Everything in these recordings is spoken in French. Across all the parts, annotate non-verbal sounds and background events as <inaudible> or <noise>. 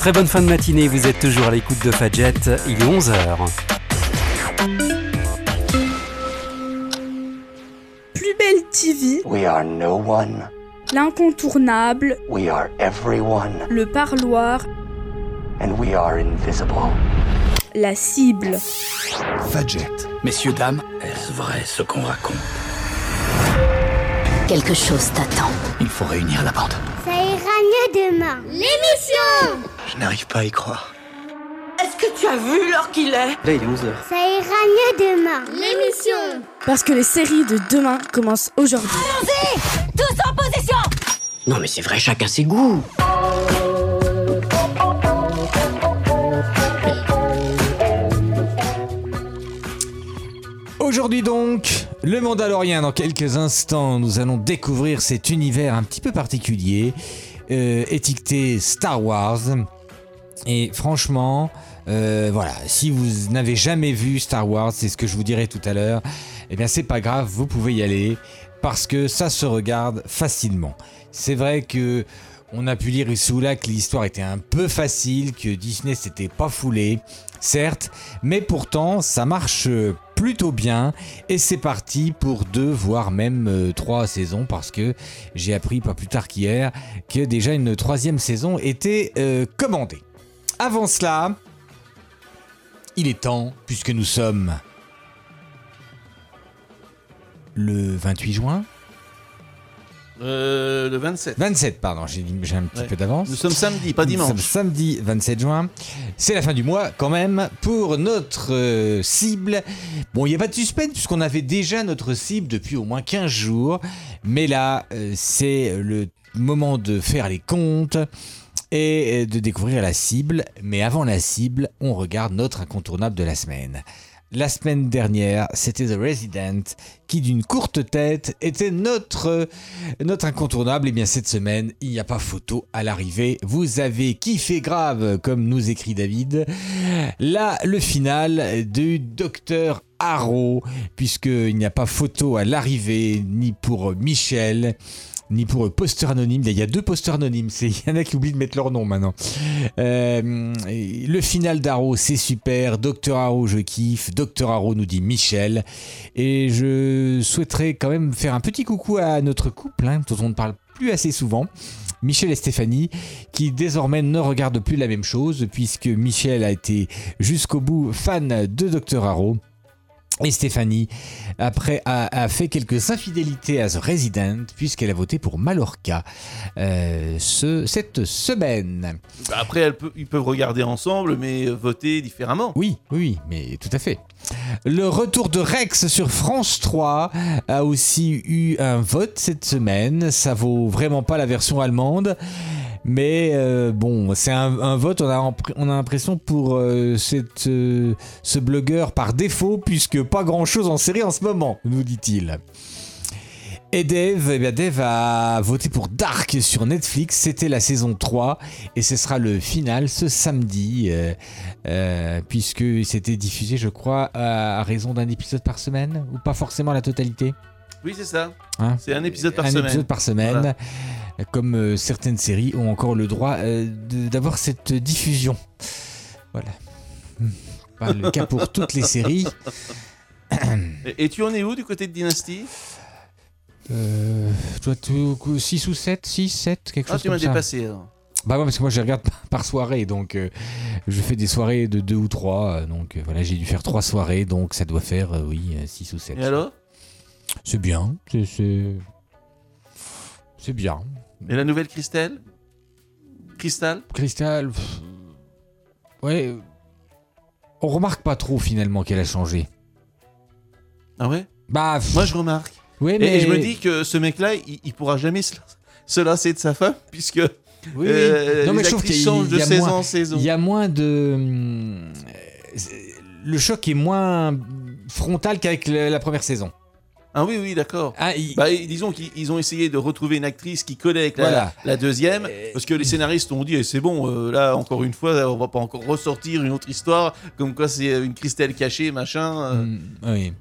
Très bonne fin de matinée, vous êtes toujours à l'écoute de Fadjet, il est 11h. Plus belle TV, We are no one. l'incontournable, We are everyone. le parloir, And we are invisible. la cible. Fadjet. Messieurs, dames, est-ce vrai ce qu'on raconte? Quelque chose t'attend. Il faut réunir la bande. Demain. L'émission Je n'arrive pas à y croire. Est-ce que tu as vu l'heure qu'il est? Là, il est 11h. Ça ira mieux demain. L'émission Parce que les séries de demain commencent aujourd'hui. Tous en position Non mais c'est vrai, chacun ses goûts. Aujourd'hui donc, le Mandalorien. Dans quelques instants, nous allons découvrir cet univers un petit peu particulier, euh, étiqueté Star Wars. Et franchement, euh, voilà, si vous n'avez jamais vu Star Wars, c'est ce que je vous dirai tout à l'heure, eh bien c'est pas grave, vous pouvez y aller parce que ça se regarde facilement. C'est vrai que on a pu lire là que l'histoire était un peu facile, que Disney s'était pas foulé, certes, mais pourtant ça marche plutôt bien et c'est parti pour deux voire même euh, trois saisons parce que j'ai appris pas plus tard qu'hier que déjà une troisième saison était euh, commandée. Avant cela, il est temps puisque nous sommes le 28 juin, Euh, le 27. 27 pardon, j'ai un petit Ouais. peu d'avance. Nous sommes samedi, pas Nous sommes dimanche. samedi 27 juin. C'est la fin du mois quand même pour notre euh, cible. Bon, il n'y a pas de suspense puisqu'on avait déjà notre cible depuis au moins 15 jours. Mais là, euh, c'est le moment de faire les comptes et euh, de découvrir la cible. Mais avant la cible, on regarde notre incontournable de la semaine. La semaine dernière, c'était The Resident qui, d'une courte tête, était notre, notre incontournable. Et bien cette semaine, il n'y a pas photo à l'arrivée. Vous avez kiffé grave, comme nous écrit David. Là, le final du docteur Harrow, puisqu'il n'y a pas photo à l'arrivée, ni pour Michel, ni pour eux, poster anonyme. Il y a deux posters anonymes. Il y en a qui oublient de mettre leur nom maintenant. Euh, le final d'Arrow, c'est super. Docteur Arrow, je kiffe. Docteur Arrow nous dit Michel. Et je souhaiterais quand même faire un petit coucou à notre couple, hein, dont on ne parle plus assez souvent. Michel et Stéphanie, qui désormais ne regardent plus la même chose, puisque Michel a été jusqu'au bout fan de Docteur Arrow. Et Stéphanie, après, a, a fait quelques infidélités à The Resident, puisqu'elle a voté pour Mallorca euh, ce- cette semaine. Après, elles ils peuvent regarder ensemble, mais voter différemment. Oui, oui, oui, mais tout à fait. Le retour de Rex sur France 3 a aussi eu un vote cette semaine. Ça vaut vraiment pas la version allemande. Mais euh, bon, c'est un, un vote, on a, on a l'impression pour euh, cette, euh, ce blogueur par défaut, puisque pas grand chose en série en ce moment, nous dit-il. Et Dave, eh bien Dave a voté pour Dark sur Netflix. C'était la saison 3 et ce sera le final ce samedi, puisque c'était diffusé, je crois, à, raison d'un épisode par semaine ou pas forcément la totalité? Oui, c'est ça. Hein? C'est un épisode par un semaine. épisode par semaine, Voilà. Comme euh, certaines séries ont encore le droit euh, d'avoir cette diffusion. Voilà. Hmm. Pas le cas pour toutes les séries. <coughs> Et, et tu en es où du côté de Dynasty? Euh, toi, 6 ou 7 6, 7, quelque Ah, chose tu m'as comme ça. dépassé. alors. Bah ouais, parce que moi je regarde <laughs> par- soirée, donc euh, je fais des soirées de 2 ou 3, donc euh, voilà, j'ai dû faire 3 soirées, donc ça doit faire, euh, oui, 6 ou 7. Et alors? C'est bien, c'est... C'est bien. Et la nouvelle Christelle? Cristal Cristal, pff, ouais, euh, on remarque pas trop finalement qu'elle a changé. Ah ouais? Bah, pff, Moi, je remarque. ouais, Et- mais... Et, je me dis que ce mec-là, il, il pourra jamais se, se lasser de sa femme, puisque Oui, oui. euh, Non, mais les je trouve actrices qu'il changent de y a saison moins- en saison. Il y a moins de... hum, c'est- Le choc est moins frontal qu'avec la première saison. Ah oui, oui, d'accord. Ah, il- Bah, disons qu'ils ils ont essayé de retrouver une actrice qui collait avec la, Voilà. la deuxième, Euh, parce que les scénaristes ont dit eh, c'est bon, euh, là encore une fois, on va pas encore ressortir une autre histoire, comme quoi c'est euh, une Christelle cachée, machin. euh. Mm, oui.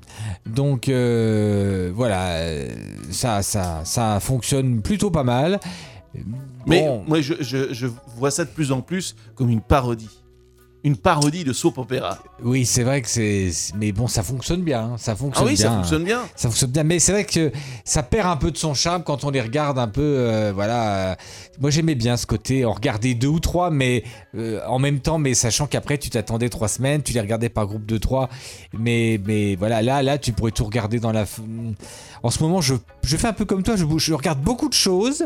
Donc voilà, ça, ça, ça fonctionne plutôt pas mal. Mais moi, je, je- je vois ça de plus en plus comme une parodie. Une parodie de soap opéra. Oui, c'est vrai que c'est. Mais bon, ça fonctionne bien. hein, Ça Ah fonctionne oui, bien. ça fonctionne bien. Ça fonctionne bien, mais c'est vrai que ça perd un peu de son charme quand on les regarde un peu. euh, voilà. moi, j'aimais bien ce côté. On regardait deux ou trois, mais euh, en même temps, mais sachant qu'après, tu t'attendais trois semaines, tu les regardais par groupe de trois. Mais, mais voilà, là, là, tu pourrais tout regarder dans la. En ce moment, je, je fais un peu comme toi. Je, je regarde beaucoup de choses,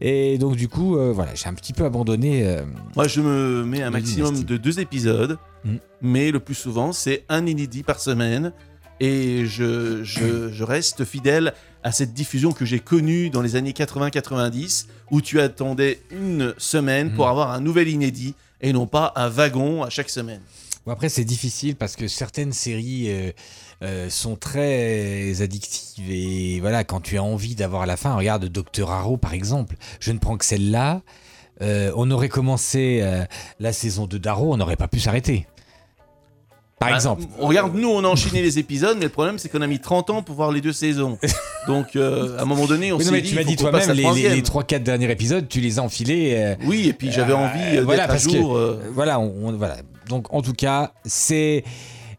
et donc du coup, euh, voilà, j'ai un petit peu abandonné. euh, Moi, je me mets un maximum dynastie. de deux épisodes, Mm. mais le plus souvent, c'est un inédit par semaine. Et je, je, je reste fidèle à cette diffusion que j'ai connue dans les années 80-90, où tu attendais une semaine pour Mm. avoir un nouvel inédit, et non pas un wagon à chaque semaine. Bon, après, c'est difficile parce que certaines séries euh, euh, sont très addictives. Et voilà, quand tu as envie d'avoir la fin, regarde Docteur Arrow par exemple. Je ne prends que celle-là. Euh, on aurait commencé la saison 2 d'Arrow, on n'aurait pas pu s'arrêter. Par Ah, exemple. On regarde, nous, on a enchaîné les épisodes, mais le problème, c'est qu'on a mis 30 ans pour voir les deux saisons. <laughs> Donc, euh, à un moment donné, on s'est dit, tu m'as dit toi-même, à les, les, troisième. 3-4 derniers épisodes, tu les as enfilés. euh, Oui, et puis j'avais Euh, envie voilà, d'être à que- jour. Euh, voilà, on, on- voilà. Donc en tout cas, c'est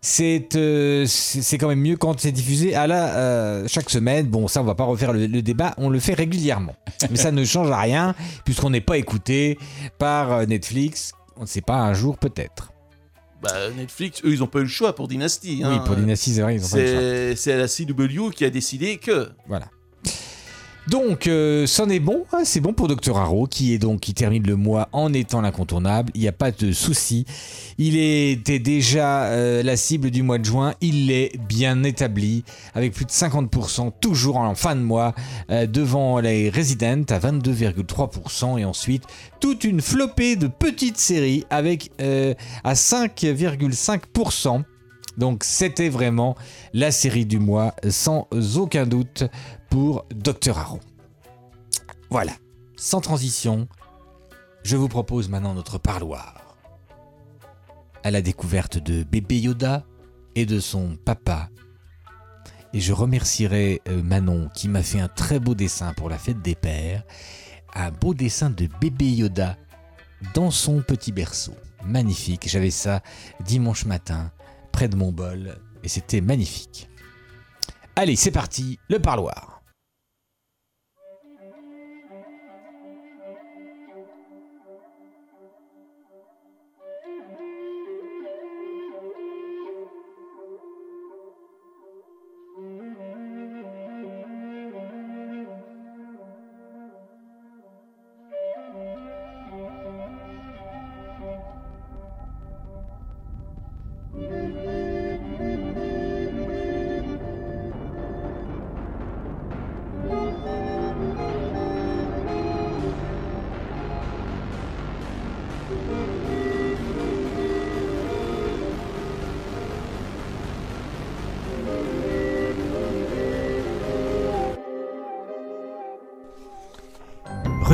c'est euh, c'est quand même mieux quand c'est diffusé à la euh, chaque semaine. Bon, ça on va pas refaire le, le débat, on le fait régulièrement. <laughs> Mais ça ne change rien puisqu'on n'est pas écouté par euh, Netflix. On ne sait pas un jour peut-être. bah, Netflix, eux, ils ont pas eu le choix pour Dynasty. oui, hein. pour Dynasty, c'est vrai, ils ont pas le choix. C'est c'est la CW qui a décidé que. Voilà. Donc, euh, c'en est bon, hein, c'est bon pour Dr. Arrow, qui est donc qui termine le mois en étant l'incontournable. Il n'y a pas de souci. Il était déjà euh, la cible du mois de juin. Il l'est bien établi, avec plus de 50%, toujours en fin de mois, euh, devant les Resident à 22,3%, et ensuite toute une flopée de petites séries avec à 5,5%. Donc c'était vraiment la série du mois, sans aucun doute, pour Dr. Arrow. Voilà, sans transition, je vous propose maintenant notre parloir. À la découverte de bébé Yoda et de son papa. Et je remercierai euh, Manon qui m'a fait un très beau dessin pour la fête des pères. Un beau dessin de bébé Yoda dans son petit berceau. Magnifique, j'avais ça dimanche matin près de mon bol et c'était magnifique. Allez, c'est parti, le parloir.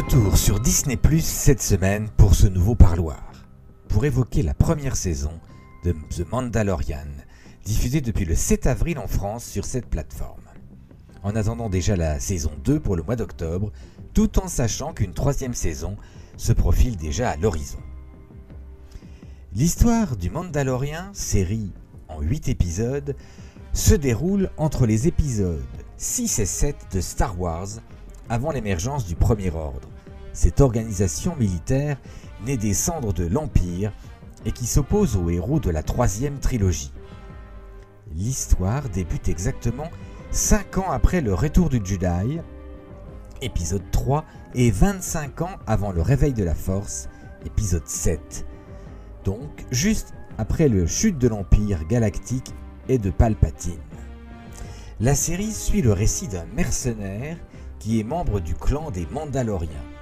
Retour sur Disney cette semaine pour ce nouveau parloir. Pour évoquer la première saison de The Mandalorian, diffusée depuis le 7 avril en France sur cette plateforme. En attendant déjà la saison 2 pour le mois d'octobre, tout en sachant qu'une troisième saison se profile déjà à l'horizon. L'histoire du Mandalorian, série en 8 épisodes, se déroule entre les épisodes 6 et 7 de Star Wars avant l'émergence du Premier Ordre, cette organisation militaire née des cendres de l'Empire et qui s'oppose aux héros de la troisième trilogie. L'histoire débute exactement 5 ans après le retour du Jedi, épisode 3, et 25 ans avant le réveil de la Force, épisode 7. Donc juste après le chute de l'Empire galactique et de Palpatine. La série suit le récit d'un mercenaire qui est membre du clan des Mandaloriens.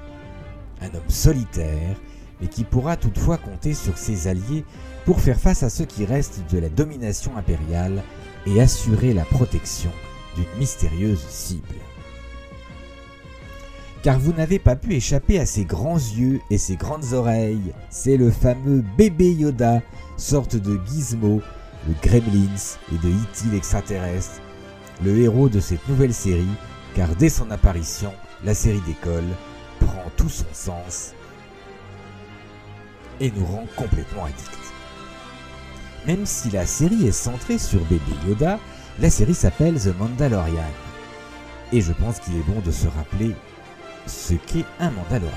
Un homme solitaire, mais qui pourra toutefois compter sur ses alliés pour faire face à ce qui reste de la domination impériale et assurer la protection d'une mystérieuse cible. Car vous n'avez pas pu échapper à ses grands yeux et ses grandes oreilles, c'est le fameux bébé Yoda, sorte de gizmo, le Gremlins et de E.T. l'extraterrestre, le héros de cette nouvelle série car dès son apparition, la série décolle, prend tout son sens et nous rend complètement addicts. Même si la série est centrée sur bébé Yoda, la série s'appelle The Mandalorian. Et je pense qu'il est bon de se rappeler ce qu'est un Mandalorien.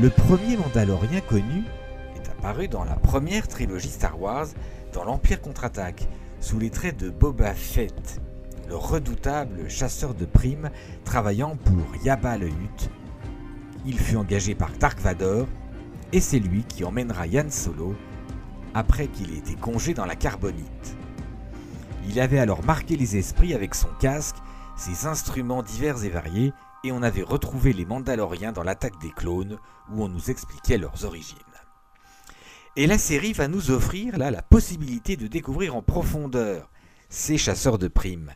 Le premier Mandalorien connu est apparu dans la première trilogie Star Wars dans l'Empire contre-attaque, sous les traits de Boba Fett, le redoutable chasseur de primes travaillant pour Yabba le Hutt. Il fut engagé par Dark Vador et c'est lui qui emmènera Yann Solo après qu'il ait été congé dans la carbonite. Il avait alors marqué les esprits avec son casque, ses instruments divers et variés, et on avait retrouvé les Mandaloriens dans l'attaque des clones, où on nous expliquait leurs origines. Et la série va nous offrir là la possibilité de découvrir en profondeur ces chasseurs de primes,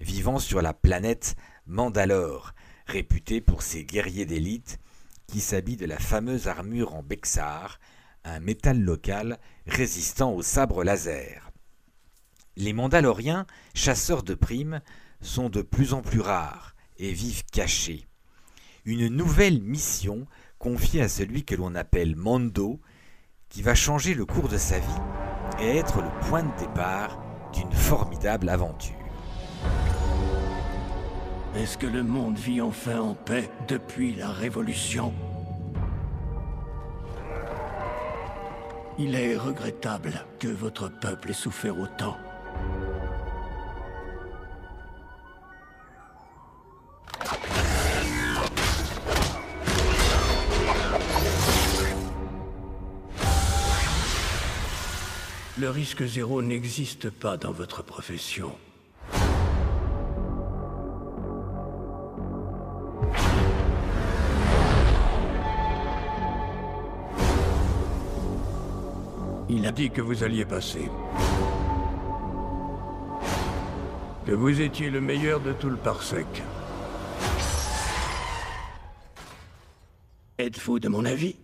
vivant sur la planète Mandalore, réputée pour ses guerriers d'élite qui s'habillent de la fameuse armure en Bexar, un métal local résistant au sabre laser. Les Mandaloriens, chasseurs de primes, sont de plus en plus rares et vivent cachés. Une nouvelle mission confiée à celui que l'on appelle Mando, qui va changer le cours de sa vie et être le point de départ d'une formidable aventure. Est-ce que le monde vit enfin en paix depuis la Révolution? Il est regrettable que votre peuple ait souffert autant. Le risque zéro n'existe pas dans votre profession. Il a dit que vous alliez passer. Que vous étiez le meilleur de tout le parsec. Êtes-vous de mon avis?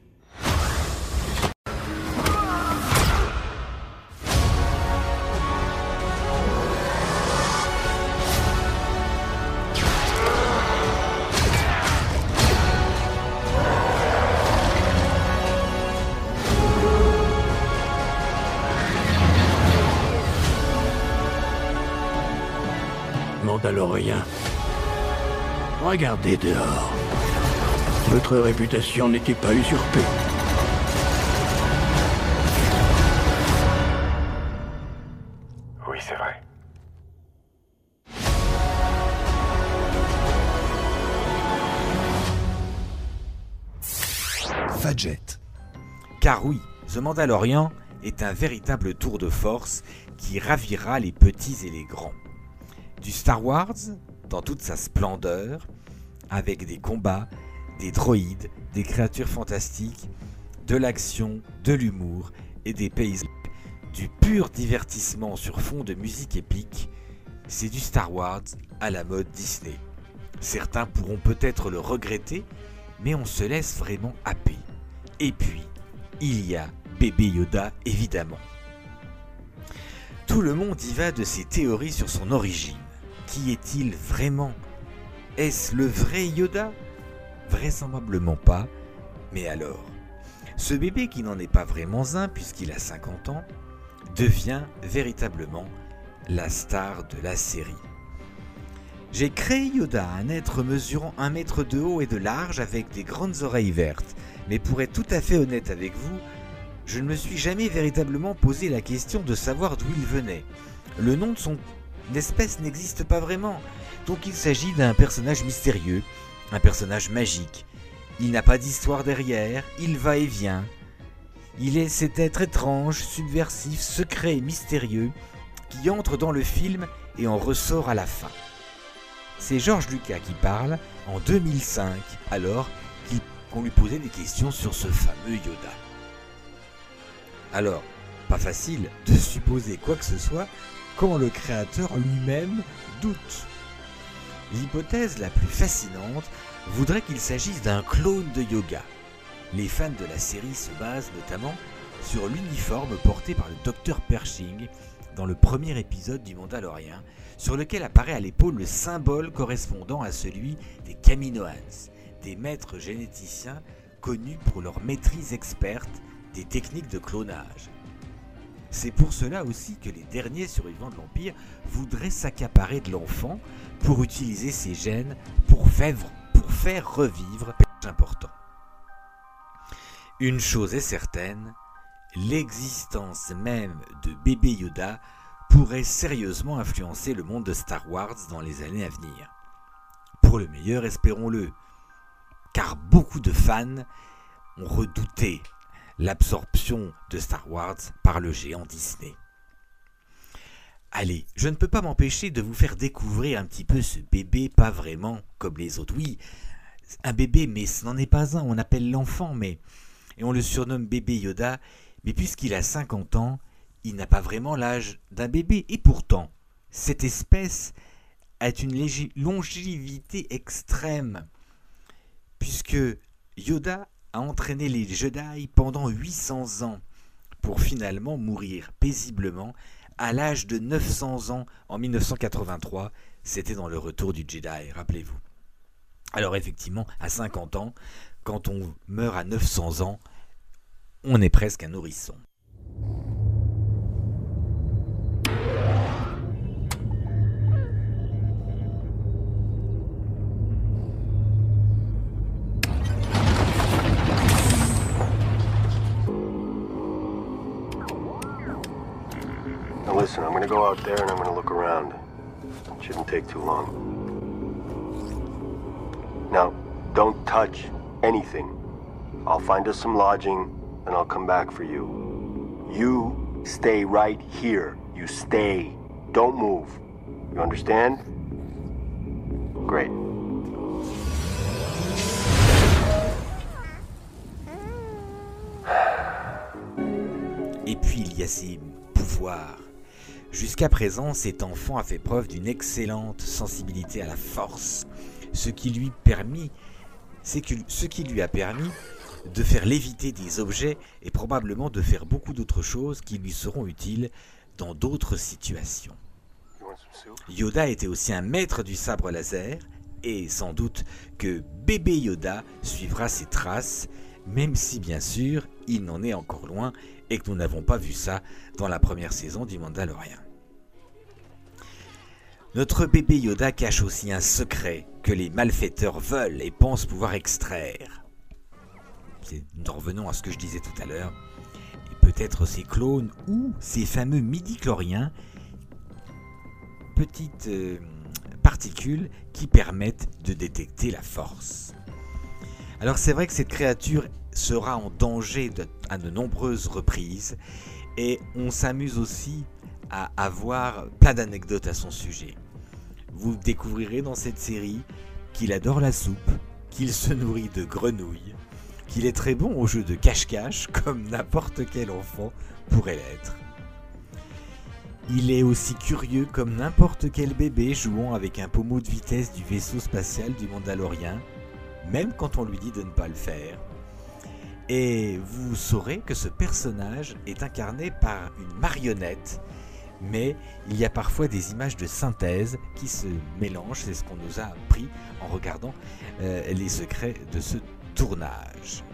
Regardez dehors. Votre réputation n'était pas usurpée. Oui, c'est vrai. Fadjet. Car oui, The Mandalorian est un véritable tour de force qui ravira les petits et les grands. Du Star Wars dans toute sa splendeur, avec des combats, des droïdes, des créatures fantastiques, de l'action, de l'humour et des paysages. Du pur divertissement sur fond de musique épique, c'est du Star Wars à la mode Disney. Certains pourront peut-être le regretter, mais on se laisse vraiment happer. Et puis, il y a bébé Yoda évidemment. Tout le monde y va de ses théories sur son origine. Qui est-il vraiment? Est-ce le vrai Yoda? Vraisemblablement pas. Mais alors Ce bébé qui n'en est pas vraiment un puisqu'il a 50 ans, devient véritablement la star de la série. J'ai créé Yoda, un être mesurant un mètre de haut et de large avec des grandes oreilles vertes. Mais pour être tout à fait honnête avec vous, je ne me suis jamais véritablement posé la question de savoir d'où il venait. Le nom de son espèce n'existe pas vraiment, donc il s'agit d'un personnage mystérieux, un personnage magique. Il n'a pas d'histoire derrière, il va et vient. Il est cet être étrange, subversif, secret et mystérieux qui entre dans le film et en ressort à la fin. C'est Georges Lucas qui parle en 2005, alors qu'on lui posait des questions sur ce fameux Yoda. Alors, pas facile de supposer quoi que ce soit quand le créateur lui-même doute. L'hypothèse la plus fascinante voudrait qu'il s'agisse d'un clone de yoga. Les fans de la série se basent notamment sur l'uniforme porté par le docteur Pershing dans le premier épisode du Mandalorien, sur lequel apparaît à l'épaule le symbole correspondant à celui des Kaminoans, des maîtres généticiens connus pour leur maîtrise experte des techniques de clonage. C'est pour cela aussi que les derniers survivants de l'Empire voudraient s'accaparer de l'enfant pour utiliser ses gènes pour faire, pour faire revivre important. Une chose est certaine, l'existence même de bébé Yoda pourrait sérieusement influencer le monde de Star Wars dans les années à venir. Pour le meilleur, espérons-le, car beaucoup de fans ont redouté l'absorption de Star Wars par le géant Disney. Allez, je ne peux pas m'empêcher de vous faire découvrir un petit peu ce bébé, pas vraiment comme les autres. Oui, un bébé, mais ce n'en est pas un, on appelle l'enfant, mais... Et on le surnomme bébé Yoda, mais puisqu'il a 50 ans, il n'a pas vraiment l'âge d'un bébé. Et pourtant, cette espèce a une longévité extrême, puisque Yoda a entraîné les Jedi pendant 800 ans pour finalement mourir paisiblement à l'âge de 900 ans en 1983. C'était dans le retour du Jedi, rappelez-vous. Alors effectivement, à 50 ans, quand on meurt à 900 ans, on est presque un nourrisson. Gonna go out there and I'm gonna look around. It Shouldn't take too long. Now, don't touch anything. I'll find us some lodging and I'll come back for you. You stay right here. You stay. Don't move. You understand? Great. Et puis il y a pouvoirs Jusqu'à présent, cet enfant a fait preuve d'une excellente sensibilité à la force, ce qui lui a permis de faire léviter des objets et probablement de faire beaucoup d'autres choses qui lui seront utiles dans d'autres situations. Yoda était aussi un maître du sabre laser et sans doute que bébé Yoda suivra ses traces, même si bien sûr il n'en est encore loin et que nous n'avons pas vu ça dans la première saison du Mandalorian. Notre bébé Yoda cache aussi un secret que les malfaiteurs veulent et pensent pouvoir extraire. Nous revenons à ce que je disais tout à l'heure. Peut-être ces clones ou ces fameux midi-chloriens, petites euh, particules qui permettent de détecter la force. Alors c'est vrai que cette créature sera en danger à de nombreuses reprises et on s'amuse aussi à avoir plein d'anecdotes à son sujet. Vous découvrirez dans cette série qu'il adore la soupe, qu'il se nourrit de grenouilles, qu'il est très bon au jeu de cache-cache comme n'importe quel enfant pourrait l'être. Il est aussi curieux comme n'importe quel bébé jouant avec un pommeau de vitesse du vaisseau spatial du Mandalorien, même quand on lui dit de ne pas le faire. Et vous saurez que ce personnage est incarné par une marionnette, mais il y a parfois des images de synthèse qui se mélangent, c'est ce qu'on nous a appris en regardant euh, les secrets de ce tournage.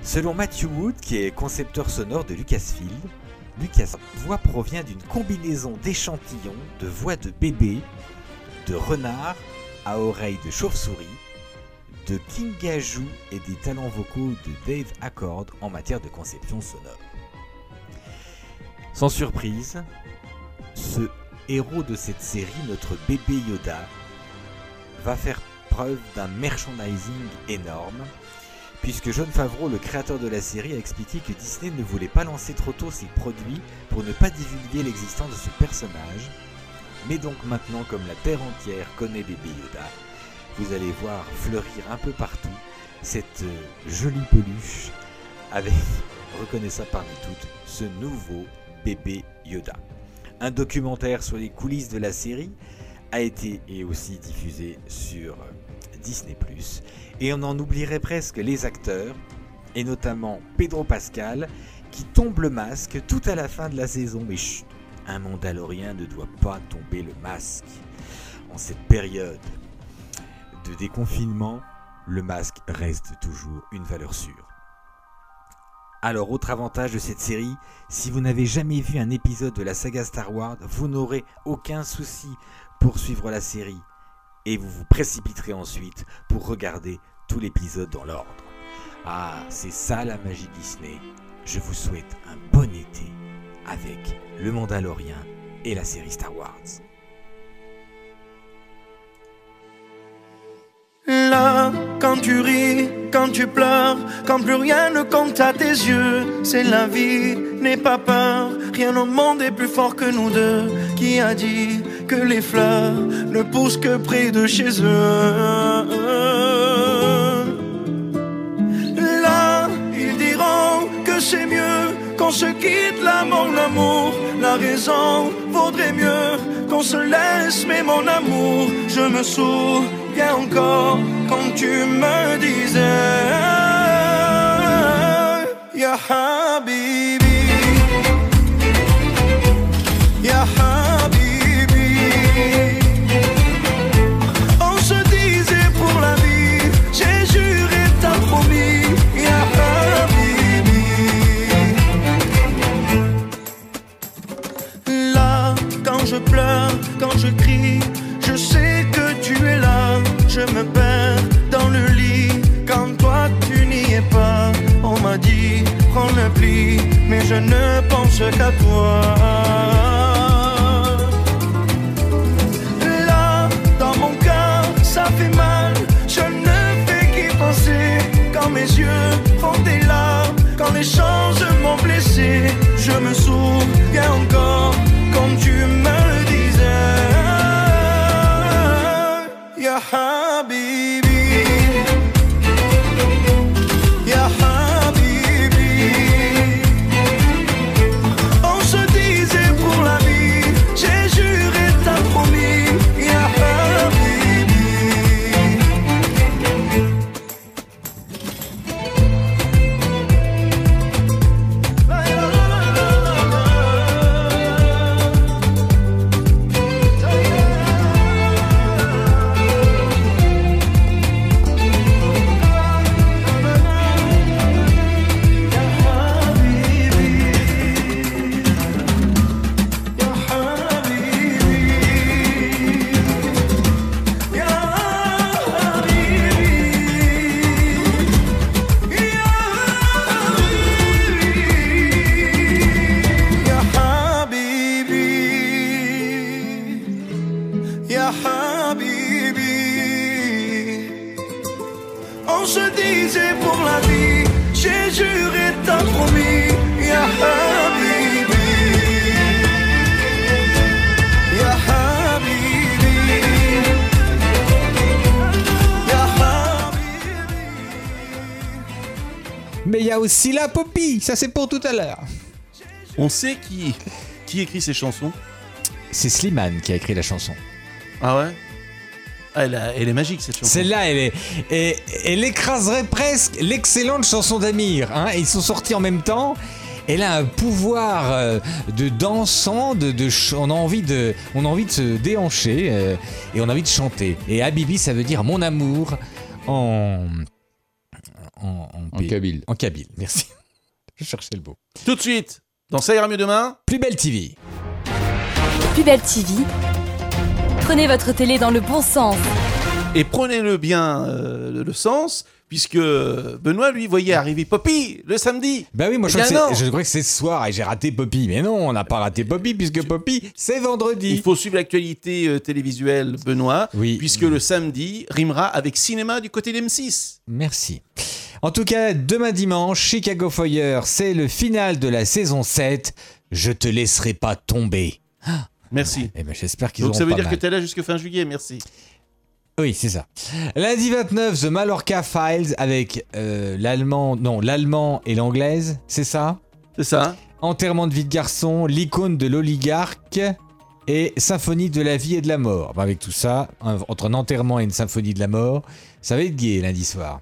Selon Matthew Wood, qui est concepteur sonore de Lucasfilm, Lucas voix provient d'une combinaison d'échantillons de voix de bébé, de renard à oreilles de chauve-souris, de King et des talents vocaux de Dave Accord en matière de conception sonore. Sans surprise, ce héros de cette série, notre bébé Yoda, va faire preuve d'un merchandising énorme, puisque John Favreau, le créateur de la série, a expliqué que Disney ne voulait pas lancer trop tôt ses produits pour ne pas divulguer l'existence de ce personnage. Mais donc maintenant, comme la Terre entière connaît bébé Yoda, vous allez voir fleurir un peu partout cette euh, jolie peluche avec, <laughs> reconnaissable parmi toutes, ce nouveau bébé Yoda. Un documentaire sur les coulisses de la série a été et aussi diffusé sur Disney ⁇ et on en oublierait presque les acteurs, et notamment Pedro Pascal, qui tombe le masque tout à la fin de la saison. Mais chut, un Mandalorien ne doit pas tomber le masque en cette période de déconfinement, le masque reste toujours une valeur sûre. Alors, autre avantage de cette série, si vous n'avez jamais vu un épisode de la saga Star Wars, vous n'aurez aucun souci pour suivre la série et vous vous précipiterez ensuite pour regarder tout l'épisode dans l'ordre. Ah, c'est ça la magie Disney. Je vous souhaite un bon été avec Le Mandalorien et la série Star Wars. Là, quand tu ris, quand tu pleures, quand plus rien ne compte à tes yeux, c'est la vie, n'aie pas peur, rien au monde est plus fort que nous deux. Qui a dit que les fleurs ne poussent que près de chez eux? Qu'on se quitte là, mon amour. La raison vaudrait mieux qu'on se laisse, mais mon amour, je me souviens encore quand tu me disais, je ne pense qu'à toi. Là, dans mon cœur, ça fait mal. Je ne fais qu'y penser quand mes yeux font des larmes. Quand les choses m'ont blessé, je me souviens encore quand tu me disais, Ya On se disait pour la vie, j'ai juré, t'as promis, Ya Habibi. Ya Habibi. Ya Habibi. Mais il y a aussi la Poppy, ça c'est pour tout à l'heure. On sait qui, qui écrit ces chansons C'est Slimane qui a écrit la chanson. Ah ouais? Ah, elle, a- elle est magique cette chanson. Celle-là, elle, est, et- elle écraserait presque l'excellente chanson d'Amir. Hein, et ils sont sortis en même temps. Elle a un pouvoir euh, de dansant, de, on a envie de, on a envie de se déhancher euh, et on a envie de chanter. Et Habibi, ça veut dire mon amour en en, en, En kabyle. En kabyle, merci. <laughs> Je cherchais le mot. Tout de suite, dans Ça ira mieux demain. Plus belle TV. Plus belle TV. Prenez votre télé dans le bon sens. Et prenez-le bien euh, le, sens, puisque Benoît, lui, voyait arriver Poppy le samedi. Bah oui, moi je Eh crois, que que c'est ce soir et j'ai raté Poppy. Mais non, on n'a pas raté Poppy puisque Poppy, c'est vendredi. Il faut suivre l'actualité euh, télévisuelle, Benoît, Oui. puisque le samedi rimera avec cinéma du côté d'M6. Merci. En tout cas, demain dimanche, Chicago Fire, c'est le final de la saison 7. Je te laisserai pas tomber. Merci. Eh ben, j'espère qu'ils Donc auront ça veut pas dire mal. que tu es là jusqu'à fin juillet, merci. Oui, c'est ça. Lundi 29, The Mallorca Files avec euh, l'allemand, non, l'allemand et l'anglaise, c'est ça? C'est ça. Enterrement de vie de garçon, l'icône de l'oligarque et symphonie de la vie et de la mort. Bah, avec tout ça, un- entre un enterrement et une symphonie de la mort, ça va être gai lundi soir.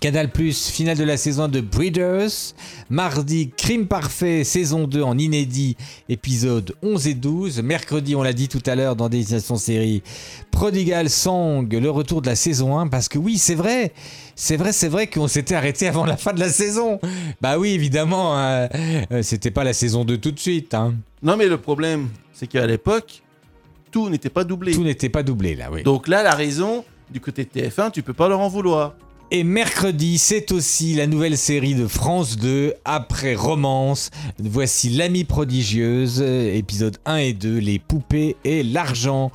Canal Plus, finale de la saison de Breeders. Mardi, Crime Parfait, saison 2 en inédit, épisode 11 et 12. Mercredi, on l'a dit tout à l'heure dans Destination Série, Prodigal Song, le retour de la saison 1. Parce que oui, c'est vrai, c'est vrai, c'est vrai qu'on s'était arrêté avant la fin de la saison. Bah oui, évidemment, euh, euh, c'était pas la saison 2 tout de suite. Hein. Non, mais le problème, c'est qu'à l'époque, tout n'était pas doublé. Tout n'était pas doublé là, oui. Donc là, la raison, du côté de TF1, tu peux pas leur en vouloir. Et mercredi, c'est aussi la nouvelle série de France 2, après Romance. Voici L'Amie prodigieuse, épisode 1 et 2, Les poupées et l'argent.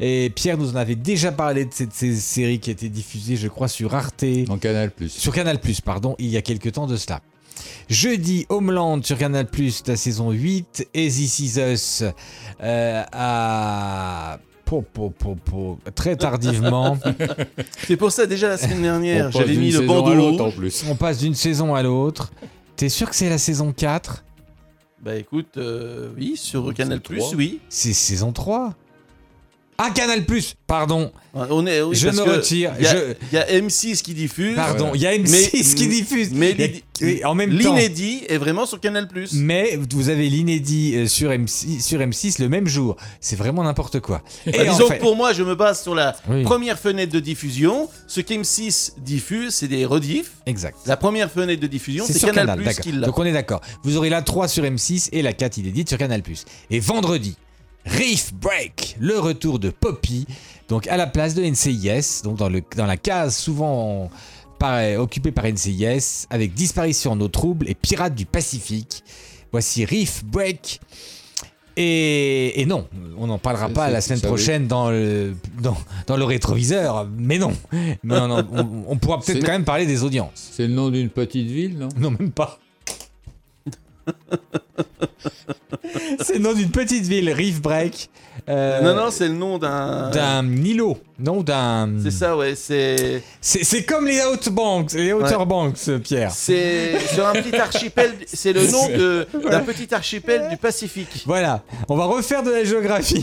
Et Pierre nous en avait déjà parlé de cette série qui a été diffusée, je crois, sur Arte. En Canal+. Sur Canal+, pardon, il y a quelques temps de cela. Jeudi, Homeland sur Canal+, la saison 8, et This Is Us euh, à... Po, po, po, po, très tardivement. <laughs> C'est pour ça, déjà la semaine dernière, j'avais mis le bandeau l'autre, en plus. On passe d'une saison à l'autre. T'es sûr que c'est la saison 4 Bah écoute, euh, oui, sur Canal+, trois. oui. C'est saison 3 Ah, Canal+, pardon. On est, oui, Je me retire, Il y, a- je- il y a M6 qui diffuse. Pardon, il y a M6 qui diffuse. Mais a- oui, en même temps. l'inédit est vraiment sur Canal+. Mais vous avez l'inédit euh, sur M6, sur M6 le même jour. C'est vraiment n'importe quoi. Et disons fait- que pour moi, je me base sur la Oui. première fenêtre de diffusion. Ce qu'M6 diffuse, c'est des rediffs. Exact. La première fenêtre de diffusion, C'est c'est sur Canal+, Canal, d'accord. qui l'a. Donc on est d'accord. Vous aurez la 3 sur M6 et la 4 inédite sur Canal+. Et vendredi, Reef Break, le retour de Poppy, donc à la place de NCIS, donc dans, le, dans la case souvent par- occupée par NCIS, avec Disparition en eau trouble et Pirates du Pacifique. Voici Reef Break. Et, et non, on n'en parlera pas la semaine oui. prochaine dans le, dans, dans le rétroviseur, mais non. Mais non, non, on, on pourra peut-être quand même parler des audiences. C'est le nom d'une petite ville, non? Non, même pas. <laughs> <laughs> C'est le nom d'une petite ville, Reef Break. euh, Non, non, c'est le nom d'un... D'un îlot. Non, d'un. C'est ça, ouais, c'est... C'est c'est comme les Outer Banks, les Outer Ouais. Banks, Pierre. C'est sur un petit archipel, c'est le nom de- <laughs> d'un Voilà. petit archipel du Pacifique. Voilà, on va refaire de la géographie.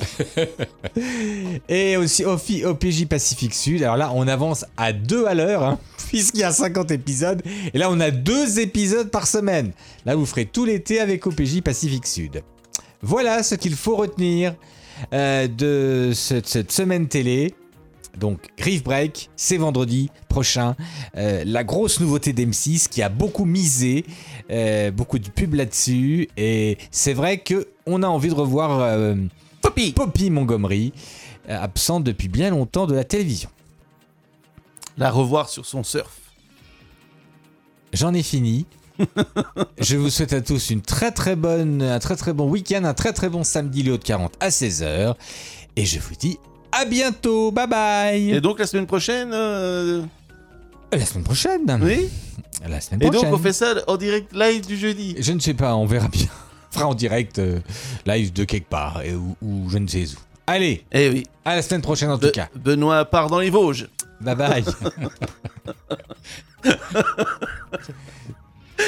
<laughs> Et aussi au fi- au PJ Pacifique Sud. Alors là, on avance à deux à l'heure, hein, puisqu'il y a 50 épisodes. Et là, on a deux épisodes par semaine. Là, vous ferez tout l'été avec OPJ Pacifique Sud. Voilà ce qu'il faut retenir euh, de cette, cette semaine télé. Donc, Reef Break, c'est vendredi prochain. Euh, la grosse nouveauté d'M6 qui a beaucoup misé, euh, beaucoup de pubs là-dessus. Et c'est vrai que on a envie de revoir Poppy. Poppy Montgomery, absente depuis bien longtemps de la télévision. La revoir sur son surf. J'en ai fini. <laughs> Je vous souhaite à tous une très très bonne, un très très bon week-end, un très très bon samedi Léo de 40 à 16h. Et je vous dis à bientôt. Bye bye. Et donc la semaine prochaine... euh, La semaine prochaine. Oui La semaine Et prochaine. donc on fait ça en direct live du jeudi. Je ne sais pas, on verra bien. <laughs> On fera en direct euh, live de quelque part et où je ne sais où. Allez, Eh oui. à la semaine prochaine en Be- tout cas. Benoît part dans les Vosges. Bye bye. <laughs>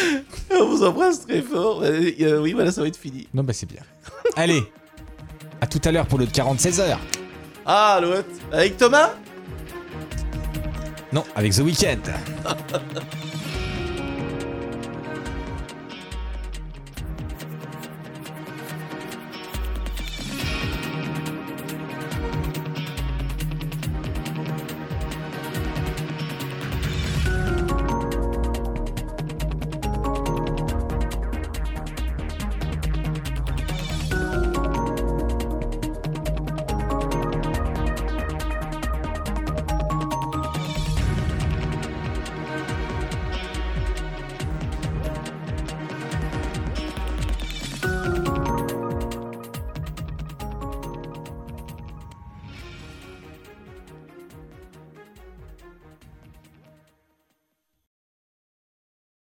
<laughs> On vous embrasse très fort. Euh, euh, oui, voilà, ça va être fini. non, bah c'est bien. <laughs> Allez, à tout à l'heure pour le 46 heures. Ah, l'autre. Avec Thomas? Non, avec The Weeknd. <laughs>